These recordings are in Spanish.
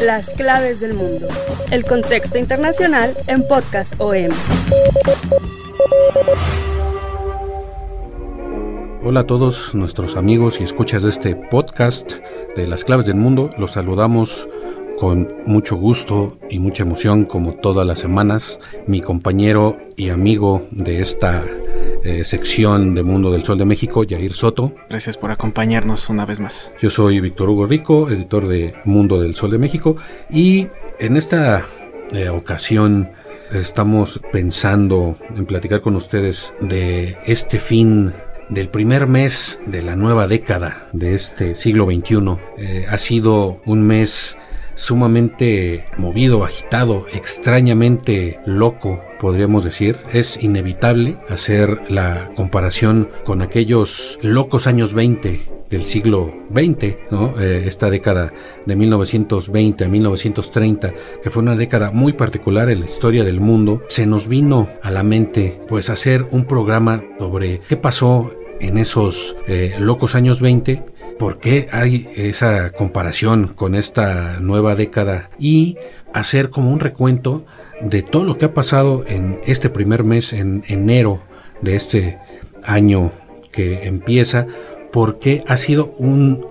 Las claves del mundo. El contexto internacional en Podcast OM. Hola a todos nuestros amigos y escuchas de este podcast de las claves del mundo. Los saludamos con mucho gusto y mucha emoción como todas las semanas. Mi compañero y amigo de esta eh, sección de Mundo del Sol de México, Jair Soto. Gracias por acompañarnos una vez más. Yo soy Víctor Hugo Rico, editor de Mundo del Sol de México, y en esta eh, ocasión estamos pensando en platicar con ustedes de este fin del primer mes de la nueva década de este siglo XXI. Eh, ha sido un mes sumamente movido, agitado, extrañamente loco, podríamos decir. Es inevitable hacer la comparación con aquellos locos años 20 del siglo XX, ¿no? Eh, esta década de 1920 a 1930, que fue una década muy particular en la historia del mundo, se nos vino a la mente pues hacer un programa sobre qué pasó en esos eh, locos años 20 por qué hay esa comparación con esta nueva década y hacer como un recuento de todo lo que ha pasado en este primer mes, en enero de este año que empieza, porque ha sido un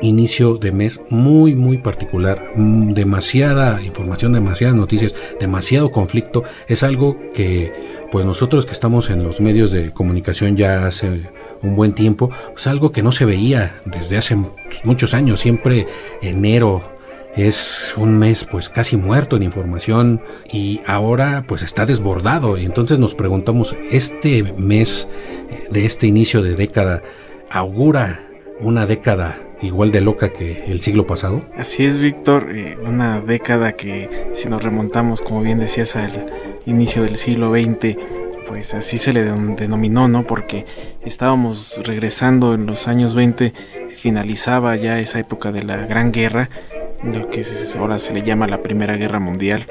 inicio de mes muy muy particular, mm, demasiada información, demasiadas noticias, demasiado conflicto, es algo que pues nosotros que estamos en los medios de comunicación ya hace un buen tiempo, pues algo que no se veía desde hace muchos años, siempre enero es un mes pues casi muerto en información y ahora pues está desbordado y entonces nos preguntamos, ¿este mes de este inicio de década augura una década igual de loca que el siglo pasado? Así es, Víctor, eh, una década que si nos remontamos, como bien decías, al inicio del siglo XX, pues así se le denominó, ¿no? Porque estábamos regresando en los años 20, finalizaba ya esa época de la Gran Guerra, lo que ahora se le llama la Primera Guerra Mundial,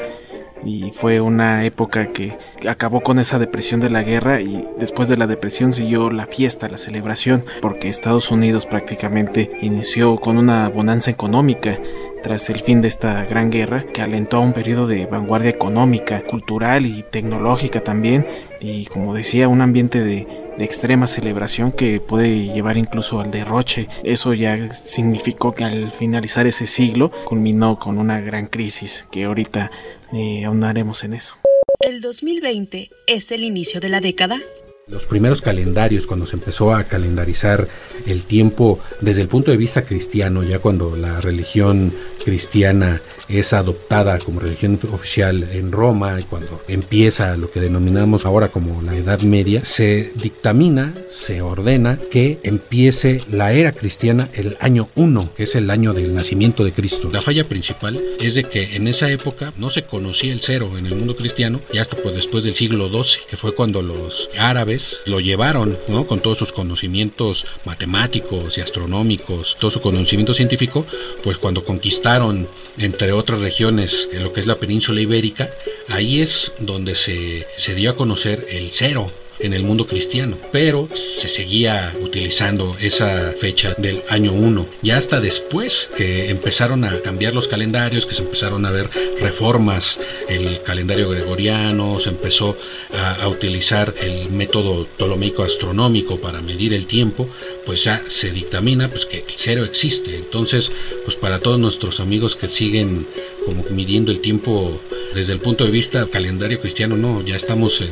y fue una época que acabó con esa depresión de la guerra y después de la depresión siguió la fiesta, la celebración, porque Estados Unidos prácticamente inició con una bonanza económica tras el fin de esta gran guerra que alentó a un periodo de vanguardia económica, cultural y tecnológica también y como decía un ambiente de, de extrema celebración que puede llevar incluso al derroche. Eso ya significó que al finalizar ese siglo culminó con una gran crisis que ahorita eh, ahondaremos en eso. ¿El 2020 es el inicio de la década? Los primeros calendarios, cuando se empezó a calendarizar el tiempo desde el punto de vista cristiano, ya cuando la religión cristiana es adoptada como religión oficial en Roma y cuando empieza lo que denominamos ahora como la Edad Media, se dictamina, se ordena que empiece la era cristiana el año 1, que es el año del nacimiento de Cristo. La falla principal es de que en esa época no se conocía el cero en el mundo cristiano y hasta pues después del siglo XII, que fue cuando los árabes lo llevaron ¿no? con todos sus conocimientos matemáticos y astronómicos, todo su conocimiento científico, pues cuando conquistaron entre otras regiones en lo que es la península ibérica, ahí es donde se, se dio a conocer el cero en el mundo cristiano, pero se seguía utilizando esa fecha del año 1. Ya hasta después que empezaron a cambiar los calendarios, que se empezaron a ver reformas, el calendario gregoriano, se empezó a, utilizar el método ptolomeico astronómico para medir el tiempo, pues ya se dictamina pues que el cero existe. Entonces, pues para todos nuestros amigos que siguen como midiendo el tiempo desde el punto de vista calendario cristiano, no, ya estamos en,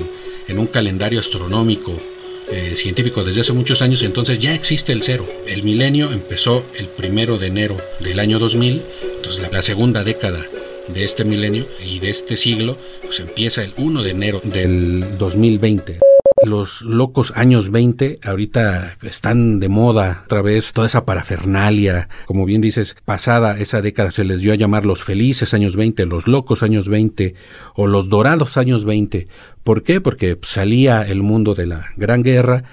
en un calendario astronómico eh, científico desde hace muchos años, entonces ya existe el cero. El milenio empezó el primero de enero del año 2000, entonces la, segunda década de este milenio y de este siglo, pues empieza el 1 de enero del 2020. Los locos años 20 ahorita están de moda otra vez toda esa parafernalia, como bien dices, pasada esa década se les dio a llamar los felices años 20, los locos años 20 o los dorados años 20. ¿Por qué? Porque salía el mundo de la Gran Guerra,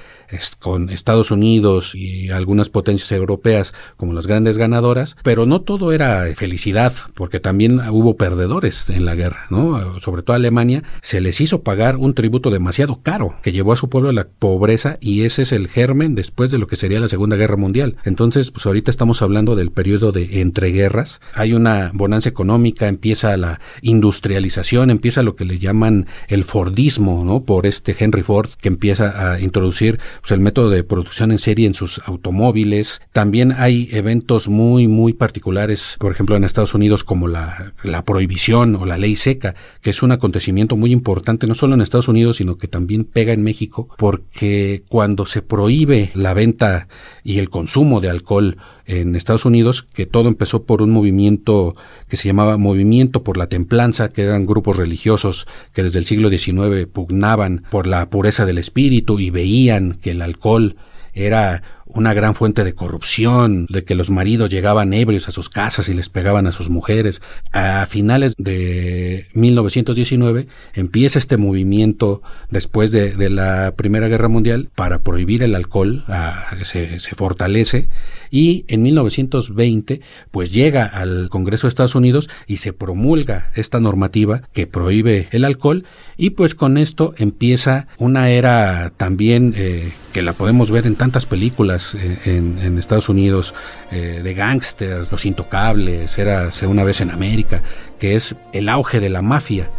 con Estados Unidos y algunas potencias europeas como las grandes ganadoras, pero no todo era felicidad, porque también hubo perdedores en la guerra, ¿no? Sobre todo Alemania se les hizo pagar un tributo demasiado caro que llevó a su pueblo a la pobreza y ese es el germen después de lo que sería la Segunda Guerra Mundial. Entonces, pues ahorita estamos hablando del periodo de entreguerras, hay una bonanza económica, empieza la industrialización, empieza lo que le llaman el Fordismo, ¿no? Por este Henry Ford que empieza a introducir pues, el método de producción en serie en sus automóviles. También hay eventos muy, muy particulares, por ejemplo, en Estados Unidos, como la, la prohibición o la ley seca, que es un acontecimiento muy importante, no solo en Estados Unidos, sino que también pega en México, porque cuando se prohíbe la venta y el consumo de alcohol en Estados Unidos, que todo empezó por un movimiento que se llamaba Movimiento por la Templanza, que eran grupos religiosos que desde el siglo XIX pugnaban por la pureza del espíritu y veían que el alcohol era una gran fuente de corrupción, de que los maridos llegaban ebrios a sus casas y les pegaban a sus mujeres. A finales de 1919 empieza este movimiento después de, la Primera Guerra Mundial para prohibir el alcohol, se, se fortalece y en 1920 pues llega al Congreso de Estados Unidos y se promulga esta normativa que prohíbe el alcohol y pues con esto empieza una era también eh, que la podemos ver en tantas películas eh, en, Estados Unidos eh, de gángsters, Los Intocables, era una vez en América, que es el auge de la mafia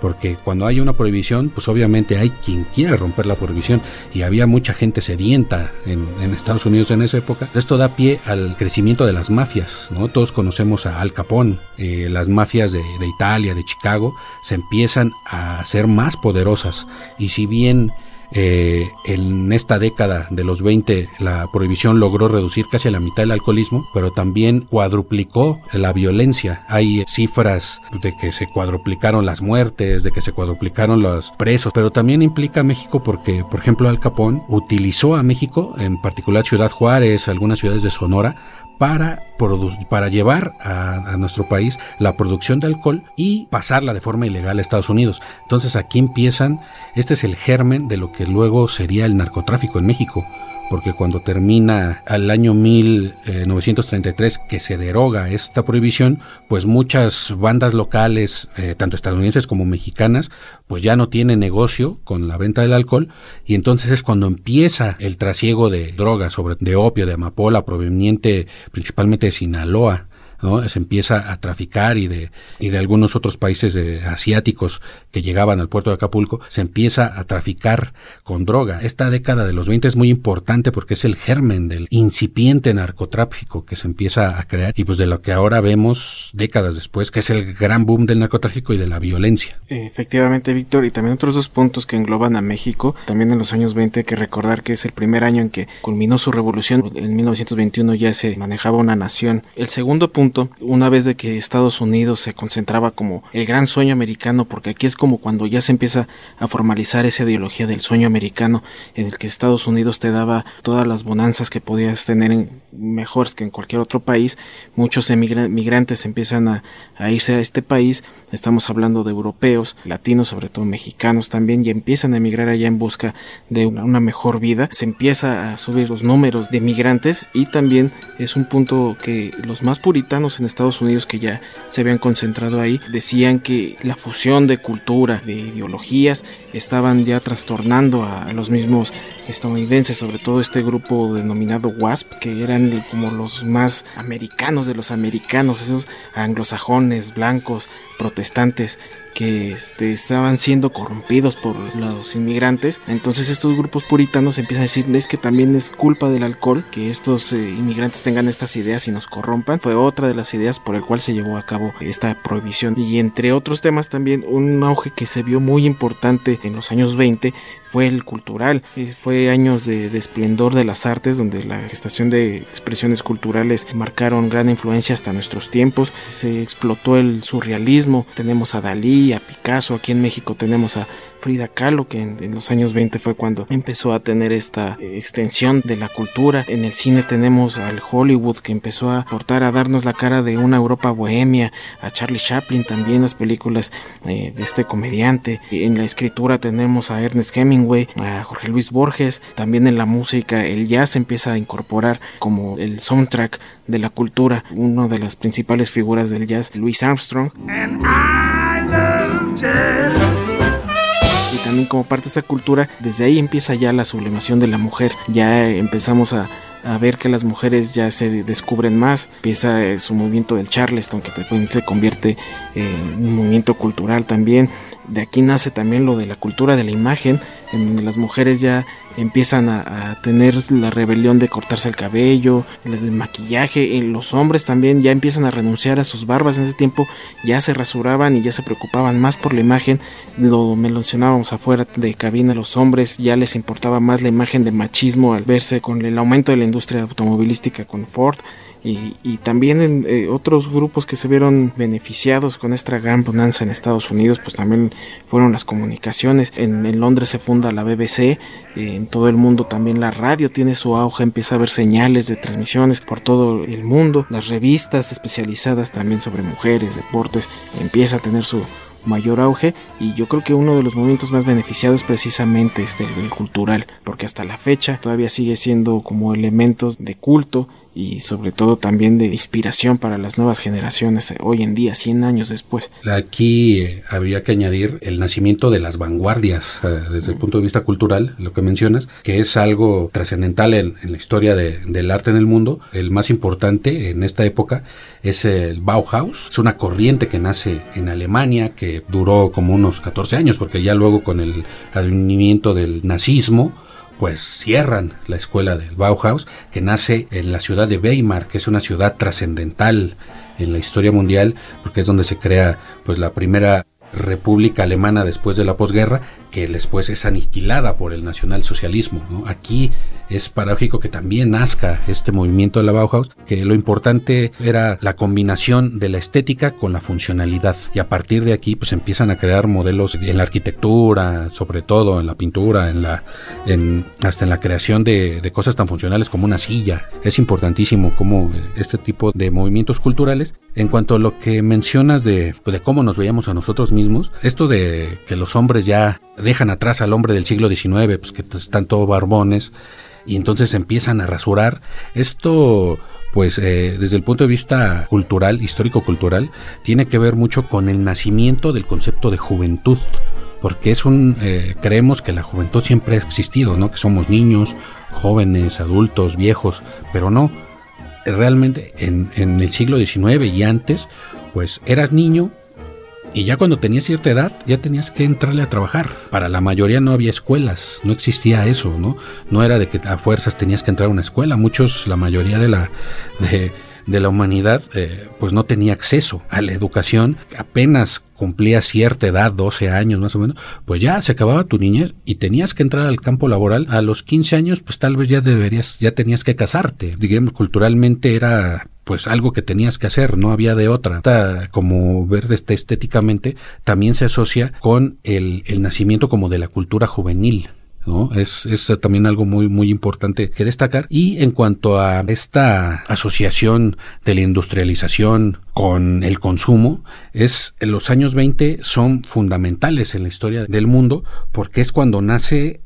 porque cuando hay una prohibición, pues obviamente hay quien quiere romper la prohibición y había mucha gente sedienta en, Estados Unidos en esa época. Esto da pie al crecimiento de las mafias, ¿no? Todos conocemos a Al Capone, eh, las mafias de, de Italia, de Chicago, se empiezan a ser más poderosas y si bien eh, en esta década de los 20 la prohibición logró reducir casi a la mitad el alcoholismo, pero también cuadruplicó la violencia. Hay cifras de que se cuadruplicaron las muertes, de que se cuadruplicaron los presos, pero también implica México porque, por ejemplo, Al Capón utilizó a México, en particular Ciudad Juárez, algunas ciudades de Sonora, para, para llevar a, nuestro país la producción de alcohol y pasarla de forma ilegal a Estados Unidos. Entonces aquí empiezan, este es el germen de lo que luego sería el narcotráfico en México porque cuando termina al año 1933 que se deroga esta prohibición, pues muchas bandas locales, eh, tanto estadounidenses como mexicanas, pues ya no tienen negocio con la venta del alcohol y entonces es cuando empieza el trasiego de drogas, sobre de opio, de amapola, proveniente principalmente de Sinaloa se empieza a traficar y de, y de algunos otros países asiáticos que llegaban al puerto de Acapulco, se empieza a traficar con droga. Esta década de los 20 es muy importante porque es el germen del incipiente narcotráfico que se empieza a crear y pues de lo que ahora vemos décadas después, que es el gran boom del narcotráfico y de la violencia. Efectivamente, Víctor, y también otros dos puntos que engloban a México, también en los años 20 hay que recordar que es el primer año en que culminó su revolución, en 1921 ya se manejaba una nación. El segundo punto una vez de que Estados Unidos se concentraba como el gran sueño americano, porque aquí es como cuando ya se empieza a formalizar esa ideología del sueño americano, en el que Estados Unidos te daba todas las bonanzas que podías tener en, mejores que en cualquier otro país, muchos emigrantes empiezan a, irse a este país, estamos hablando de europeos, latinos, sobre todo mexicanos también, y empiezan a emigrar allá en busca de una, una mejor vida, se empieza a subir los números de migrantes y también es un punto que los más puritanos en Estados Unidos que ya se habían concentrado ahí decían que la fusión de cultura, de ideologías, estaban ya trastornando a, los mismos estadounidenses, sobre todo este grupo denominado WASP, que eran como los más americanos de los americanos, esos anglosajones, blancos, protestantes que este, estaban siendo corrompidos por los inmigrantes. Entonces estos grupos puritanos empiezan a decir es que también es culpa del alcohol que estos eh, inmigrantes tengan estas ideas y nos corrompan. Fue otra de las ideas por el cual se llevó a cabo esta prohibición. Y entre otros temas también un auge que se vio muy importante en los años 20 fue el cultural. Eh, años de, esplendor de las artes donde la gestación de expresiones culturales marcaron gran influencia hasta nuestros tiempos. Se explotó el surrealismo. Tenemos a Dalí, a Picasso. Aquí en México tenemos a Frida Kahlo, que en, los años 20 fue cuando empezó a tener esta eh, extensión de la cultura. En el cine tenemos al Hollywood que empezó a portar, a darnos la cara de una Europa bohemia, a Charlie Chaplin también las películas eh, de este comediante. En la escritura tenemos a Ernest Hemingway, a Jorge Luis Borges, también en la música el jazz empieza a incorporar como el soundtrack de la cultura, una de las principales figuras del jazz, Louis Armstrong. Y también como parte de esa cultura, desde ahí empieza ya la sublimación de la mujer, ya empezamos a, ver que las mujeres ya se descubren más, empieza eh, su movimiento del Charleston que se convierte en un movimiento cultural también, de aquí nace también lo de la cultura de la imagen, en donde las mujeres ya empiezan a, tener la rebelión de cortarse el cabello, el, maquillaje, en los hombres también ya empiezan a renunciar a sus barbas, en ese tiempo ya se rasuraban y ya se preocupaban más por la imagen, lo mencionábamos afuera de cabina, los hombres ya les importaba más la imagen de machismo al verse con el aumento de la industria automovilística con Ford, y, también en eh, otros grupos que se vieron beneficiados con esta gran bonanza en Estados Unidos, pues también fueron las comunicaciones. En, Londres se funda la BBC, eh, en todo el mundo también la radio tiene su auge, empieza a haber señales de transmisiones por todo el mundo. Las revistas especializadas también sobre mujeres, deportes, empieza a tener su mayor auge y yo creo que uno de los movimientos más beneficiados precisamente es el cultural, porque hasta la fecha todavía sigue siendo como elementos de culto y sobre todo también de inspiración para las nuevas generaciones hoy en día, 100 años después. Aquí eh, habría que añadir el nacimiento de las vanguardias eh, desde el punto de vista cultural, lo que mencionas, que es algo trascendental en, la historia del arte en el mundo. El más importante en esta época es el Bauhaus, es una corriente que nace en Alemania, que duró como unos 14 años, porque ya luego con el advenimiento del nazismo, pues cierran la escuela del Bauhaus, que nace en la ciudad de Weimar, que es una ciudad trascendental en la historia mundial, porque es donde se crea pues la primera República Alemana después de la posguerra, que después es aniquilada por el nacionalsocialismo. ¿no? Aquí es paradójico que también nazca este movimiento de la Bauhaus, que lo importante era la combinación de la estética con la funcionalidad. Y a partir de aquí, pues empiezan a crear modelos en la arquitectura, sobre todo en la pintura, en la, en, hasta en la creación de, de cosas tan funcionales como una silla. Es importantísimo cómo este tipo de movimientos culturales, en cuanto a lo que mencionas de, pues, de cómo nos veíamos a nosotros mismos, esto de que los hombres ya dejan atrás al hombre del siglo XIX, pues que están todos barbones, y entonces empiezan a rasurar. Esto, pues eh, desde el punto de vista cultural, histórico-cultural, tiene que ver mucho con el nacimiento del concepto de juventud. Porque es un, eh, creemos que la juventud siempre ha existido, ¿no? Que somos niños, jóvenes, adultos, viejos, pero no. Realmente en, en el siglo XIX y antes, pues eras niño, y ya cuando tenías cierta edad, ya tenías que entrarle a trabajar. Para la mayoría no había escuelas, no existía eso, ¿no? No era de que a fuerzas tenías que entrar a una escuela. Muchos, la mayoría de la, de, la humanidad, eh, pues no tenía acceso a la educación. Apenas cumplía cierta edad, 12 años más o menos, pues ya se acababa tu niñez y tenías que entrar al campo laboral. A los 15 años, pues tal vez ya deberías, ya tenías que casarte. Digamos, culturalmente era pues algo que tenías que hacer, no había de otra. Como ver este estéticamente, también se asocia con el, el nacimiento como de la cultura juvenil. Es, es, también algo muy, muy importante que destacar. Y en cuanto a esta asociación de la industrialización con el consumo, es los años 20 son fundamentales en la historia del mundo porque es cuando nace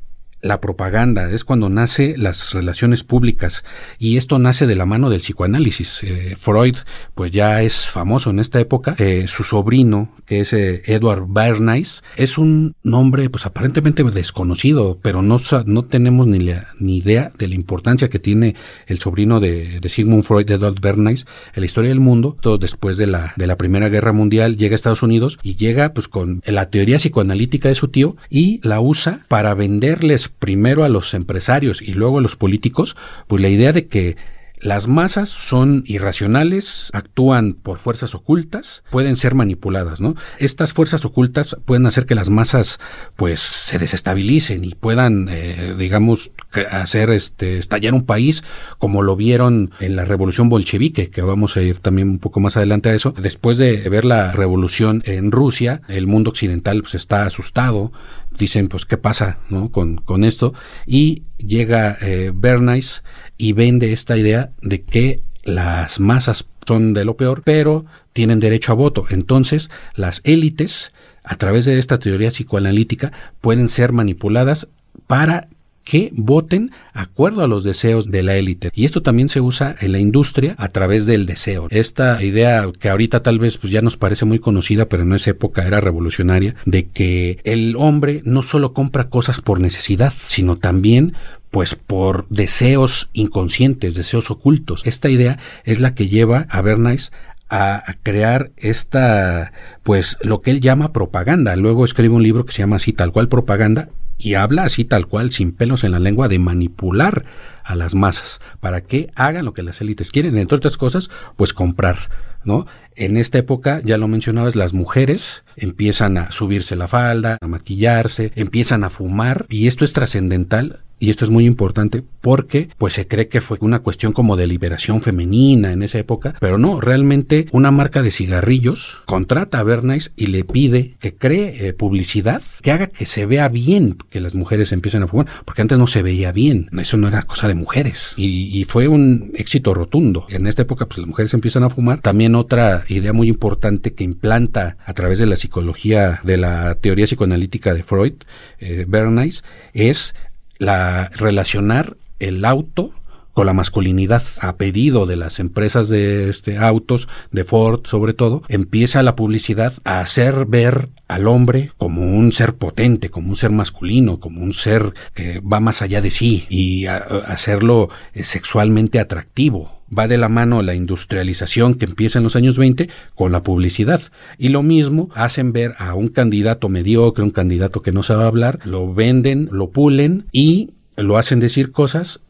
la propaganda, es cuando nace las relaciones públicas y esto nace de la mano del psicoanálisis. Eh, Freud pues ya es famoso en esta época, eh, su sobrino que es eh, Edward Bernays es un nombre pues aparentemente desconocido, pero no, no tenemos ni, ni idea de la importancia que tiene el sobrino de, de Sigmund Freud, Edward Bernays, en la historia del mundo, todo después de la, de la Primera Guerra Mundial llega a Estados Unidos y llega pues con la teoría psicoanalítica de su tío y la usa para venderles primero a los empresarios y luego a los políticos, pues la idea de que las masas son irracionales, actúan por fuerzas ocultas, pueden ser manipuladas, ¿no? Estas fuerzas ocultas pueden hacer que las masas pues se desestabilicen y puedan, eh, digamos, hacer este estallar un país como lo vieron en la revolución bolchevique, que vamos a ir también un poco más adelante a eso. Después de ver la revolución en Rusia, el mundo occidental pues está asustado, dicen, pues, ¿qué pasa ¿no? con, con esto? Y llega eh, Bernays y vende esta idea de que las masas son de lo peor, pero tienen derecho a voto. Entonces, las élites, a través de esta teoría psicoanalítica, pueden ser manipuladas para que voten acuerdo a los deseos de la élite. Y esto también se usa en la industria a través del deseo. Esta idea que ahorita tal vez pues, ya nos parece muy conocida, pero en esa época era revolucionaria, de que el hombre no solo compra cosas por necesidad, sino también pues por deseos inconscientes, deseos ocultos. Esta idea es la que lleva a Bernays a, crear esta, pues lo que él llama propaganda. Luego escribe un libro que se llama así tal cual propaganda y habla así tal cual, sin pelos en la lengua, de manipular a las masas para que hagan lo que las élites quieren, entre otras cosas, pues comprar, ¿no? En esta época, ya lo mencionabas, las mujeres empiezan a subirse la falda, a maquillarse, empiezan a fumar, y esto es trascendental y esto es muy importante porque pues se cree que fue una cuestión como de liberación femenina en esa época, pero no, realmente una marca de cigarrillos contrata a Bernays y le pide que cree eh, publicidad que haga que se vea bien que las mujeres empiecen a fumar, porque antes no se veía bien, eso no era cosa de mujeres y, fue un éxito rotundo. En esta época pues las mujeres empiezan a fumar. También otra idea muy importante que implanta a través de la psicología de la teoría psicoanalítica de Freud, eh, Bernays, es la relacionar el auto con la masculinidad a pedido de las empresas de este autos de Ford sobre todo empieza la publicidad a hacer ver al hombre como un ser potente como un ser masculino como un ser que va más allá de sí y hacerlo eh, sexualmente atractivo va de la mano la industrialización que empieza en los años 20 con la publicidad. Y lo mismo hacen ver a un candidato mediocre, un candidato que no sabe hablar, lo venden, lo pulen y lo hacen decir cosas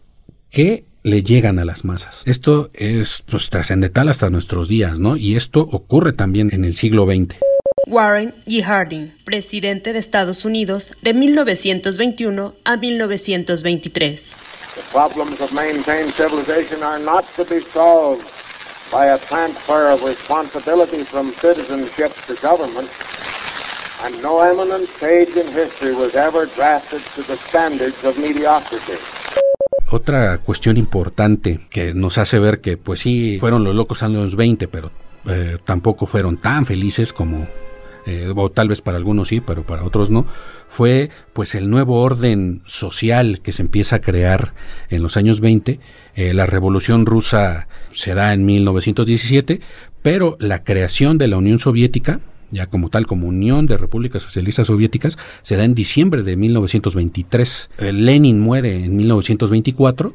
que le llegan a las masas. Esto es pues, trascendental hasta nuestros días, ¿no? Y esto ocurre también en el siglo XX. Warren G. Harding, presidente de Estados Unidos de 1921 a 1923. The problems of maintained civilization are not to be solved by a transfer of responsibility from citizenship to government, and no eminent sage in history was ever drafted to the standards of mediocrity. Otra cuestión importante que nos hace ver que, pues sí, fueron los locos años 20, pero eh, tampoco fueron tan felices como eh, o tal vez para algunos sí, pero para otros no, fue pues el nuevo orden social que se empieza a crear en los años 20. Eh, la revolución rusa se da en 1917, pero la creación de la Unión Soviética, ya como tal, como Unión de Repúblicas Socialistas Soviéticas, se da en diciembre de 1923. Eh, Lenin muere en 1924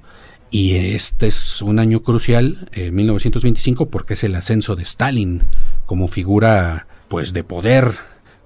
y este es un año crucial, 1925, porque es el ascenso de Stalin como figura pues de poder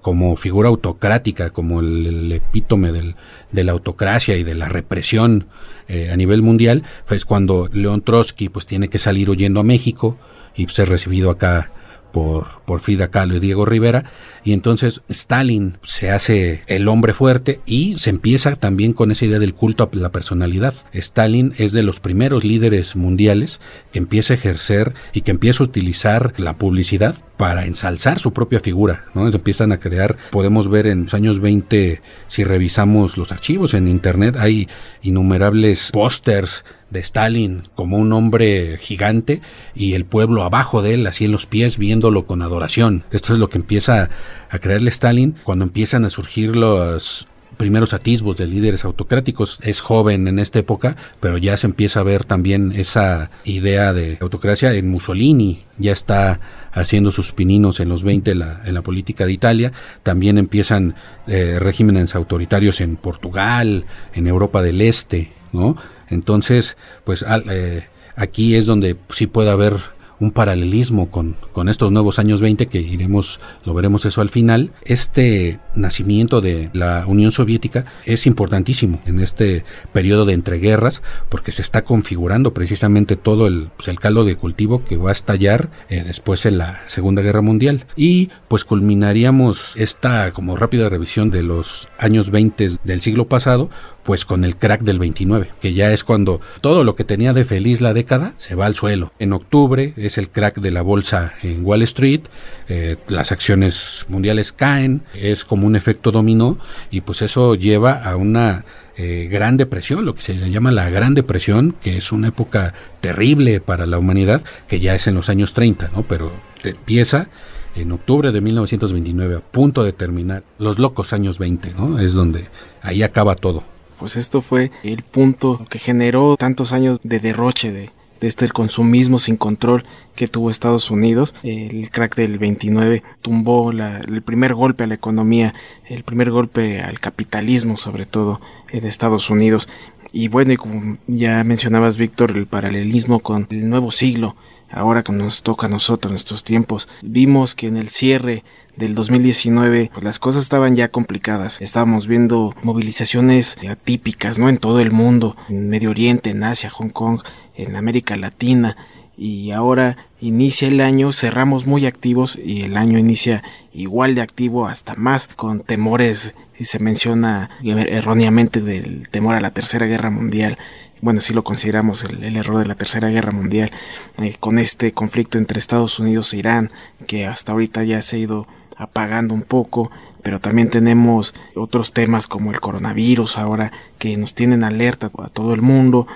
como figura autocrática, como el, epítome del, de la autocracia y de la represión eh, a nivel mundial, pues cuando León Trotsky pues tiene que salir huyendo a México y ser recibido acá por, por Frida Kahlo y Diego Rivera, y entonces Stalin se hace el hombre fuerte y se empieza también con esa idea del culto a la personalidad. Stalin es de los primeros líderes mundiales que empieza a ejercer y que empieza a utilizar la publicidad para ensalzar su propia figura, ¿no? Empiezan a crear, podemos ver en los años 20, si revisamos los archivos en internet, hay innumerables pósters de Stalin como un hombre gigante y el pueblo abajo de él, así en los pies, viéndolo con adoración. Esto es lo que empieza a creerle Stalin cuando empiezan a surgir los primeros atisbos de líderes autocráticos. Es joven en esta época, pero ya se empieza a ver también esa idea de autocracia en Mussolini. Ya está haciendo sus pininos en los 20 en la, política de Italia. También empiezan eh, regímenes autoritarios en Portugal, en Europa del Este, ¿no? Entonces, pues eh, aquí es donde sí puede haber un paralelismo con, estos nuevos años 20 que iremos, lo veremos eso al final. Este nacimiento de la Unión Soviética es importantísimo en este periodo de entreguerras porque se está configurando precisamente todo el, pues, caldo de cultivo que va a estallar eh, después en la Segunda Guerra Mundial. Y pues culminaríamos esta como rápida revisión de los años 20 del siglo pasado pues con el crack del 29, que ya es cuando todo lo que tenía de feliz la década se va al suelo. En octubre es el crack de la bolsa en Wall Street, eh, las acciones mundiales caen, es como un efecto dominó y pues eso lleva a una eh, gran depresión, lo que se llama la gran depresión, que es una época terrible para la humanidad, que ya es en los años 30, ¿no? Pero empieza en octubre de 1929, a punto de terminar los locos años 20, ¿no? Es donde ahí acaba todo. Pues esto fue el punto que generó tantos años de derroche de, este el consumismo sin control que tuvo Estados Unidos. El crack del 29 tumbó el primer golpe a la economía, el primer golpe al capitalismo sobre todo en Estados Unidos. Y bueno, y como ya mencionabas Víctor, el paralelismo con el nuevo siglo, ahora que nos toca a nosotros en estos tiempos, vimos que en el cierre del 2019, pues las cosas estaban ya complicadas. Estábamos viendo movilizaciones atípicas, ¿no? En todo el mundo, en Medio Oriente, en Asia, Hong Kong, en América Latina. Y ahora inicia el año, cerramos muy activos y el año inicia igual de activo, hasta más, con temores, si se menciona erróneamente del temor a la Tercera Guerra Mundial bueno, si lo consideramos el, error de la Tercera Guerra Mundial, eh, con este conflicto entre Estados Unidos e Irán, que hasta ahorita ya se ha ido apagando un poco, pero también tenemos otros temas como el coronavirus ahora que nos tienen alerta a todo el mundo,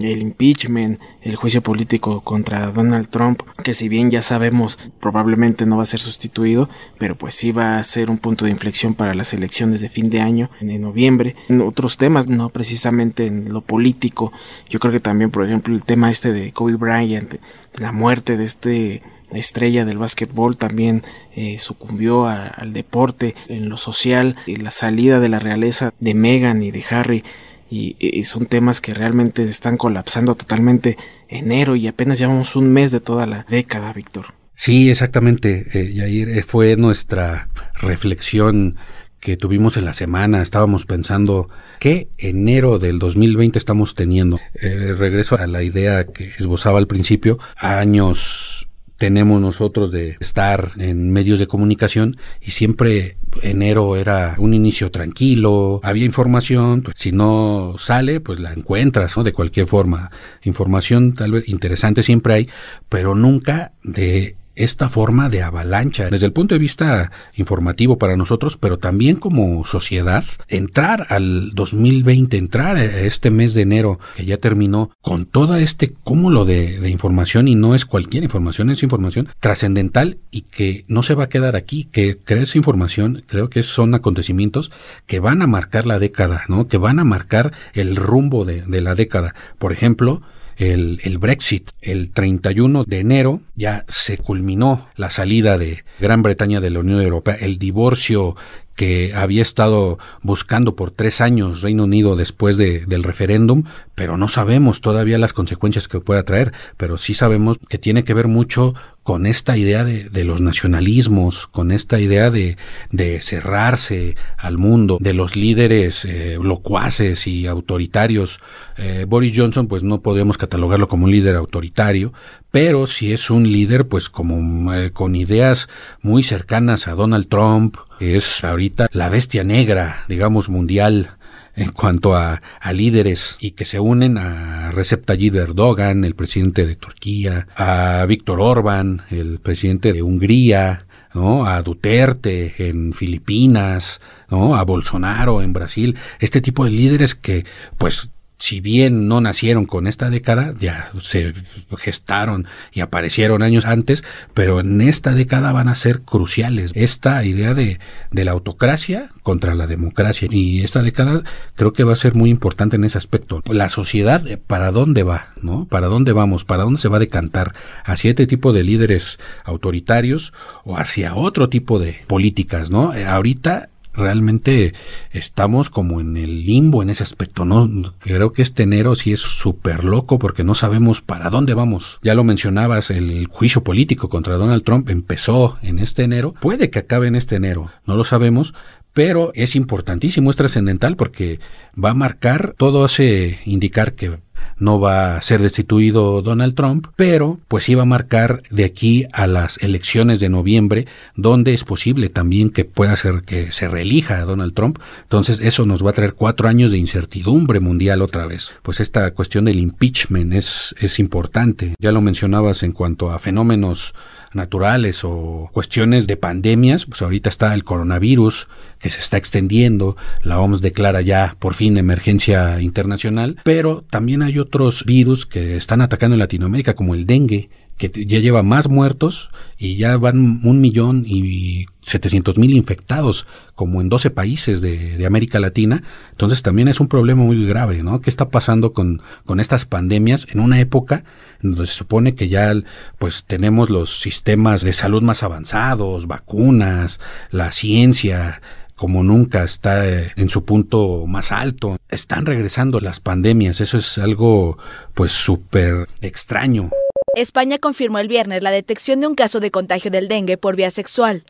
el impeachment, el juicio político contra Donald Trump, que si bien ya sabemos probablemente no va a ser sustituido, pero pues sí va a ser un punto de inflexión para las elecciones de fin de año, en noviembre. En otros temas, no precisamente en lo político, yo creo que también, por ejemplo, el tema este de Kobe Bryant, la muerte de este estrella del básquetbol también eh, sucumbió al deporte, en lo social, y la salida de la realeza de Meghan y de Harry. Y, son temas que realmente están colapsando totalmente enero y apenas llevamos un mes de toda la década, Víctor. Sí, exactamente, eh, Yair, eh, fue nuestra reflexión que tuvimos en la semana. Estábamos pensando qué enero del 2020 estamos teniendo. Eh, regreso a la idea que esbozaba al principio, años tenemos nosotros de estar en medios de comunicación y siempre enero era un inicio tranquilo, había información, pues si no sale, pues la encuentras. De cualquier forma. Información tal vez interesante siempre hay, pero nunca de esta forma de avalancha desde el punto de vista informativo para nosotros, pero también como sociedad, entrar al 2020, entrar a este mes de enero que ya terminó con todo este cúmulo de, información y no es cualquier información, es información trascendental y que no se va a quedar aquí, que crea esa información, creo que son acontecimientos que van a marcar la década, ¿no? Que van a marcar el rumbo de la década. Por ejemplo, el, el, Brexit. El 31 de enero ya se culminó la salida de Gran Bretaña de la Unión Europea, el divorcio que había estado buscando por tres años Reino Unido después de, del referéndum, pero no sabemos todavía las consecuencias que pueda traer, pero sí sabemos que tiene que ver mucho con esta idea de, de los nacionalismos, con esta idea de, de, cerrarse al mundo, de los líderes eh, locuaces y autoritarios. Eh, Boris Johnson, pues no podemos catalogarlo como un líder autoritario, pero sí es un líder, pues como eh, con ideas muy cercanas a Donald Trump, que es ahorita la bestia negra, digamos, mundial en cuanto a, líderes y que se unen a Recep Tayyip Erdogan, el presidente de Turquía, a Víctor Orban, el presidente de Hungría, ¿no? a Duterte en Filipinas, ¿no? a Bolsonaro en Brasil, este tipo de líderes que pues si bien no nacieron con esta década, ya se gestaron y aparecieron años antes, pero en esta década van a ser cruciales. Esta idea de, de la autocracia contra la democracia. Y esta década creo que va a ser muy importante en ese aspecto. La sociedad, ¿para dónde va? ¿No? ¿Para dónde vamos? ¿Para dónde se va a decantar? ¿Hacia este tipo de líderes autoritarios o hacia otro tipo de políticas? ¿No? Eh, ahorita realmente estamos como en el limbo en ese aspecto, ¿no? Creo que este enero sí es súper loco porque no sabemos para dónde vamos. Ya lo mencionabas, el juicio político contra Donald Trump empezó en este enero, puede que acabe en este enero, no lo sabemos, pero es importantísimo, es trascendental porque va a marcar todo ese indicar que no va a ser destituido Donald Trump, pero pues iba a marcar de aquí a las elecciones de noviembre, donde es posible también que pueda ser que se reelija a Donald Trump. Entonces eso nos va a traer cuatro años de incertidumbre mundial otra vez. Pues esta cuestión del impeachment es, es importante. Ya lo mencionabas en cuanto a fenómenos naturales o cuestiones de pandemias, pues ahorita está el coronavirus que se está extendiendo, la OMS declara ya por fin emergencia internacional, pero también hay otros virus que están atacando en Latinoamérica como el dengue, que ya lleva más muertos y ya van un millón y setecientos mil infectados, como en 12 países de, América Latina. Entonces también es un problema muy grave, ¿no? ¿Qué está pasando con, con estas pandemias en una época donde se supone que ya pues tenemos los sistemas de salud más avanzados, vacunas, la ciencia, como nunca está eh, en su punto más alto. Están regresando las pandemias, eso es algo pues súper extraño. España confirmó el viernes la detección de un caso de contagio del dengue por vía sexual.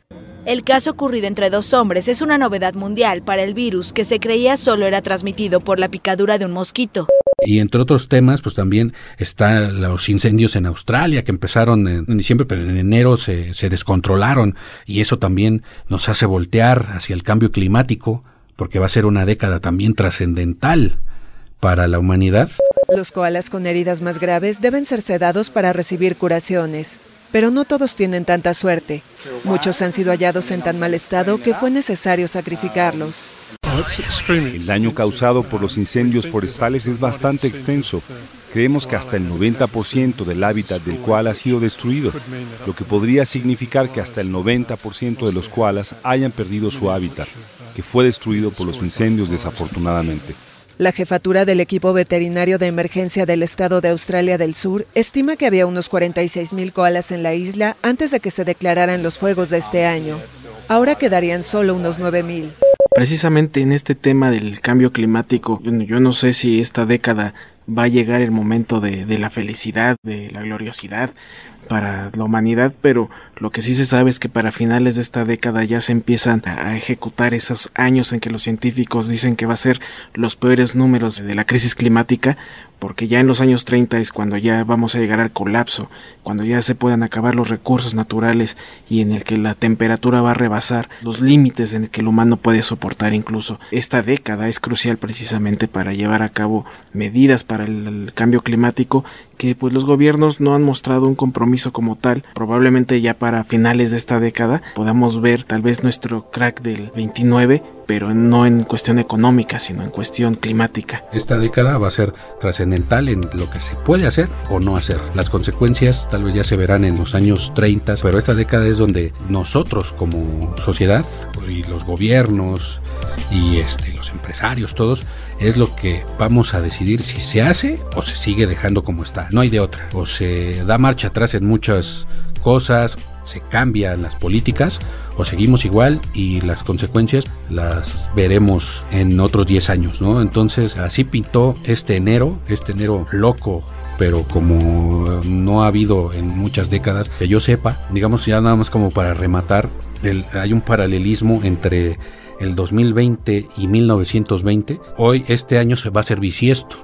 El caso ocurrido entre dos hombres es una novedad mundial para el virus que se creía solo era transmitido por la picadura de un mosquito. Y entre otros temas, pues también están los incendios en Australia que empezaron en, diciembre, pero en enero se, se descontrolaron y eso también nos hace voltear hacia el cambio climático porque va a ser una década también trascendental para la humanidad. Los koalas con heridas más graves deben ser sedados para recibir curaciones, pero no todos tienen tanta suerte. Muchos han sido hallados en tan mal estado que fue necesario sacrificarlos. El daño causado por los incendios forestales es bastante extenso. Creemos que hasta el 90% del hábitat del koala ha sido destruido, lo que podría significar que hasta el 90% de los koalas hayan perdido su hábitat, que fue destruido por los incendios desafortunadamente. La jefatura del equipo veterinario de emergencia del estado de Australia del Sur estima que había unos 46.000 koalas en la isla antes de que se declararan los fuegos de este año. Ahora quedarían solo unos 9.000. Precisamente en este tema del cambio climático, yo no sé si esta década va a llegar el momento de, de la felicidad, de la gloriosidad, para la humanidad, pero lo que sí se sabe es que para finales de esta década ya se empiezan a ejecutar esos años en que los científicos dicen que va a ser los peores números de la crisis climática, porque ya en los años 30 es cuando ya vamos a llegar al colapso, cuando ya se puedan acabar los recursos naturales y en el que la temperatura va a rebasar los límites en el que el humano puede soportar incluso. Esta década es crucial precisamente para llevar a cabo medidas para el, cambio climático que pues los gobiernos no han mostrado un compromiso como tal. Probablemente ya para finales de esta década podamos ver tal vez nuestro crack del 29 pero no en cuestión económica, sino en cuestión climática. Esta década va a ser trascendental en lo que se puede hacer o no hacer. Las consecuencias tal vez ya se verán en los años 30, pero esta década es donde nosotros como sociedad y los gobiernos y este, los empresarios, todos, es lo que vamos a decidir si se hace o se sigue dejando como está. No hay de otra. O se da marcha atrás en muchas cosas, se cambian las políticas o seguimos igual y las consecuencias las veremos en otros 10 años, ¿no? Entonces así pintó este enero, este enero loco pero como no ha habido en muchas décadas que yo sepa, digamos ya nada más como para rematar, hay un paralelismo entre el 2020 y 1920. Hoy este año se va a ser bisiesto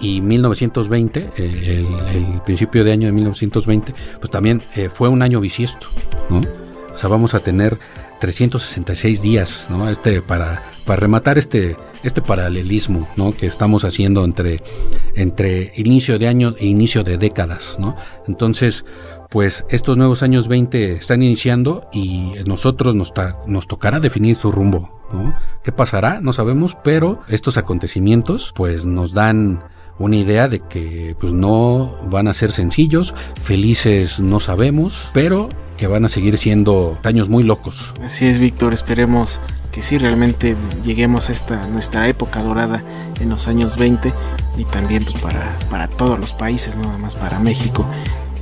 y 1920, eh, el, principio de año de 1920, pues también eh, fue un año bisiesto, ¿no? O sea, vamos a tener 366 días, ¿no? Este, para, para rematar este, este paralelismo, ¿no? Que estamos haciendo entre, entre inicio de año e inicio de décadas, ¿no? Entonces, pues estos nuevos años 20 están iniciando y nosotros nos, nos tocará definir su rumbo, ¿no? ¿Qué pasará? No sabemos, pero estos acontecimientos, pues nos dan una idea de que pues no van a ser sencillos, felices no sabemos, pero que van a seguir siendo años muy locos. Así es, Víctor, esperemos que sí realmente lleguemos a esta nuestra época dorada en los años 20 y también pues para, para todos los países, no nada más para México.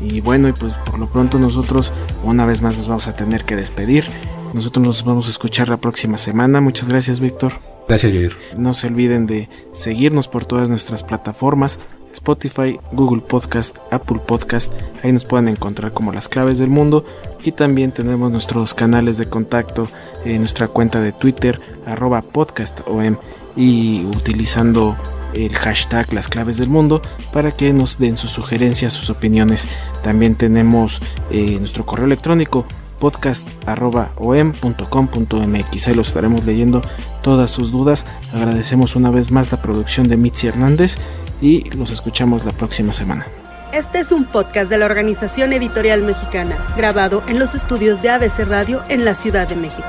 Y bueno, y pues por lo pronto nosotros una vez más nos vamos a tener que despedir. Nosotros nos vamos a escuchar la próxima semana. Muchas gracias, Víctor. Gracias, Jair. No se olviden de seguirnos por todas nuestras plataformas. Spotify, Google Podcast, Apple Podcast, ahí nos pueden encontrar como las claves del mundo y también tenemos nuestros canales de contacto nuestra cuenta de Twitter arroba podcastom y utilizando el hashtag las claves del mundo para que nos den sus sugerencias, sus opiniones. También tenemos eh, nuestro correo electrónico podcast.om.com.mx. Ahí los estaremos leyendo todas sus dudas. Agradecemos una vez más la producción de Mitzi Hernández y los escuchamos la próxima semana. Este es un podcast de la Organización Editorial Mexicana, grabado en los estudios de ABC Radio en la Ciudad de México.